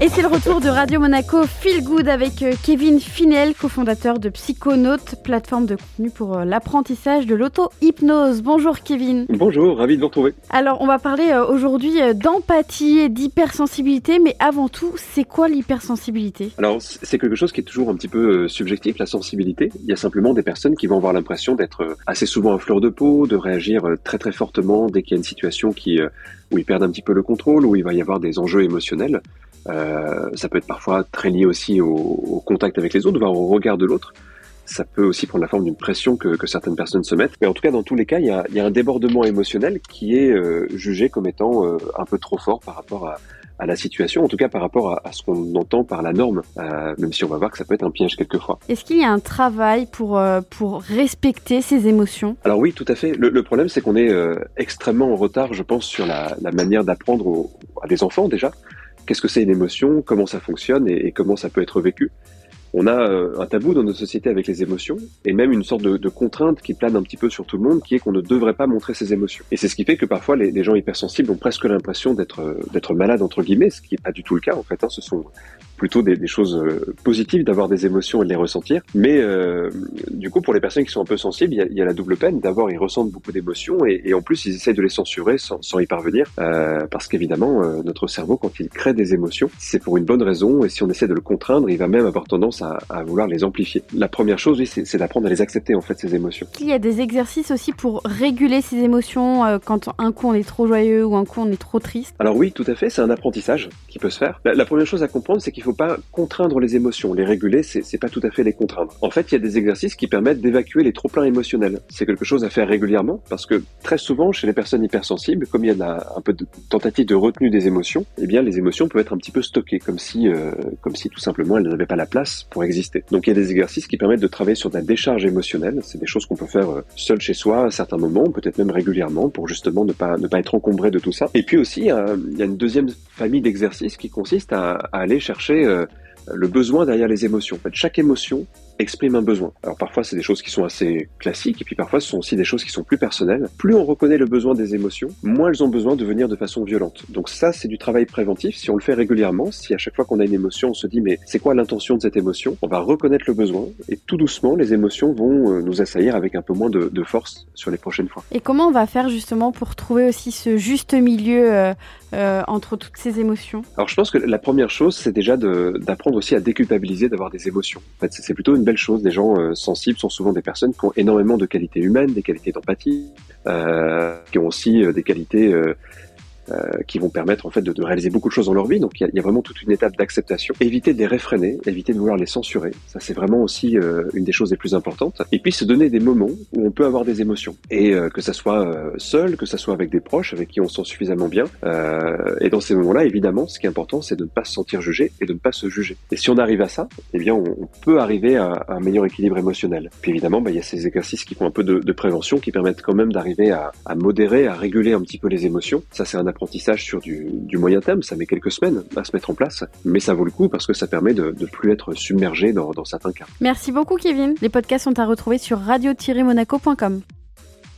Et c'est le retour de Radio Monaco Feel Good avec euh, Kevin Finel, cofondateur de Psychonaute, plateforme de contenu pour euh, l'apprentissage de l'auto-hypnose. Bonjour Kevin. Bonjour, ravi de vous retrouver. Alors on va parler euh, aujourd'hui d'empathie et d'hypersensibilité, mais avant tout, c'est quoi l'hypersensibilité? Alors c'est quelque chose qui est toujours un petit peu subjectif, la sensibilité. Il y a simplement des personnes qui vont avoir l'impression d'être assez souvent à fleur de peau, de réagir très très fortement dès qu'il y a une situation qui, où ils perdent un petit peu le contrôle, où il va y avoir des enjeux émotionnels. Euh, ça peut être parfois très lié aussi au, contact avec les autres, voire au regard de l'autre. Ça peut aussi prendre la forme d'une pression que, que, certaines personnes se mettent. Mais en tout cas, dans tous les cas, il y a, il y a un débordement émotionnel qui est euh, jugé comme étant euh, un peu trop fort par rapport à, à, la situation, en tout cas par rapport à, à ce qu'on entend par la norme, même si on va voir que ça peut être un piège quelquefois. Est-ce qu'il y a un travail pour, pour respecter ces émotions? Alors oui, tout à fait. Le, le problème, c'est qu'on est, extrêmement en retard, je pense, sur la, la manière d'apprendre à des enfants déjà qu'est-ce que c'est une émotion, comment ça fonctionne? Et, comment ça peut être vécu? On a euh, un tabou dans notre société avec les émotions et même une sorte de, contrainte qui plane un petit peu sur tout le monde, qui est qu'on ne devrait pas montrer ses émotions. Et c'est ce qui fait que parfois les, gens hypersensibles ont presque l'impression d'être euh, malades entre guillemets, ce qui n'est pas du tout le cas en fait. Hein. Ce sont plutôt des, des choses euh, positives d'avoir des émotions et de les ressentir. Mais euh, du coup, pour les personnes qui sont un peu sensibles, il y a, il y a la double peine. D'abord, ils ressentent beaucoup d'émotions et, et, en plus, ils essayent de les censurer sans, sans y parvenir. Euh, parce qu'évidemment, euh, notre cerveau, quand il crée des émotions, c'est pour une bonne raison. Et si on essaie de le contraindre, il va même avoir tendance à, à vouloir les amplifier. La première chose, oui, c'est d'apprendre à les accepter, en fait, ces émotions. Il y a des exercices aussi pour réguler ces émotions quand un coup on est trop joyeux ou un coup on est trop triste Alors oui, tout à fait, c'est un apprentissage qui peut se faire. La, la première chose à comprendre, c'est qu'il faut pas contraindre les émotions. Les réguler, c'est pas tout à fait les contraindre. En fait, il y a des exercices qui permettent d'évacuer les trop-pleins émotionnels. C'est quelque chose à faire régulièrement parce que très souvent, chez les personnes hypersensibles, comme il y a un peu de tentative de retenue des émotions, eh bien, les émotions peuvent être un petit peu stockées, comme si, euh, comme si tout simplement elles n'avaient pas la place pour exister. Donc, il y a des exercices qui permettent de travailler sur de la décharge émotionnelle. C'est des choses qu'on peut faire euh, seul chez soi à certains moments, peut-être même régulièrement, pour justement ne pas ne pas être encombré de tout ça. Et puis aussi, euh, il y a une deuxième famille d'exercices qui consiste à aller chercher euh, le besoin derrière les émotions. En fait, chaque émotion exprime un besoin. Alors parfois c'est des choses qui sont assez classiques et puis parfois ce sont aussi des choses qui sont plus personnelles. Plus on reconnaît le besoin des émotions, moins elles ont besoin de venir de façon violente. Donc ça c'est du travail préventif. Si on le fait régulièrement, si à chaque fois qu'on a une émotion on se dit mais c'est quoi l'intention de cette émotion, on va reconnaître le besoin et tout doucement les émotions vont euh, nous assaillir avec un peu moins de, de, force sur les prochaines fois. Et comment on va faire justement pour trouver aussi ce juste milieu euh, euh, entre toutes ces émotions? Alors je pense que la première chose c'est déjà d'apprendre aussi à déculpabiliser d'avoir des émotions. En fait c'est plutôt une belle chose. Des gens euh, sensibles sont souvent des personnes qui ont énormément de qualités humaines, des qualités d'empathie, euh, qui ont aussi euh, des qualités euh, qui vont permettre en fait de, de, réaliser beaucoup de choses dans leur vie. Donc il y, y, a vraiment toute une étape d'acceptation. Éviter de les réfréner, éviter de vouloir les censurer. Ça c'est vraiment aussi euh, une des choses les plus importantes. Et puis se donner des moments où on peut avoir des émotions et euh, que ça soit euh, seul, que ça soit avec des proches avec qui on se sent suffisamment bien. Euh, et dans ces moments-là, évidemment, ce qui est important, c'est de ne pas se sentir jugé et de ne pas se juger. Et si on arrive à ça, eh bien on, on peut arriver à, à, un meilleur équilibre émotionnel. Puis évidemment, bah, il y a ces exercices qui font un peu de, de prévention, qui permettent quand même d'arriver à, à modérer, à réguler un petit peu les émotions. Ça c'est un apprentissage sur du, moyen terme, ça met quelques semaines à se mettre en place, mais ça vaut le coup parce que ça permet de ne plus être submergé dans, dans certains cas. Merci beaucoup Kevin. Les podcasts sont à retrouver sur radio-monaco.com.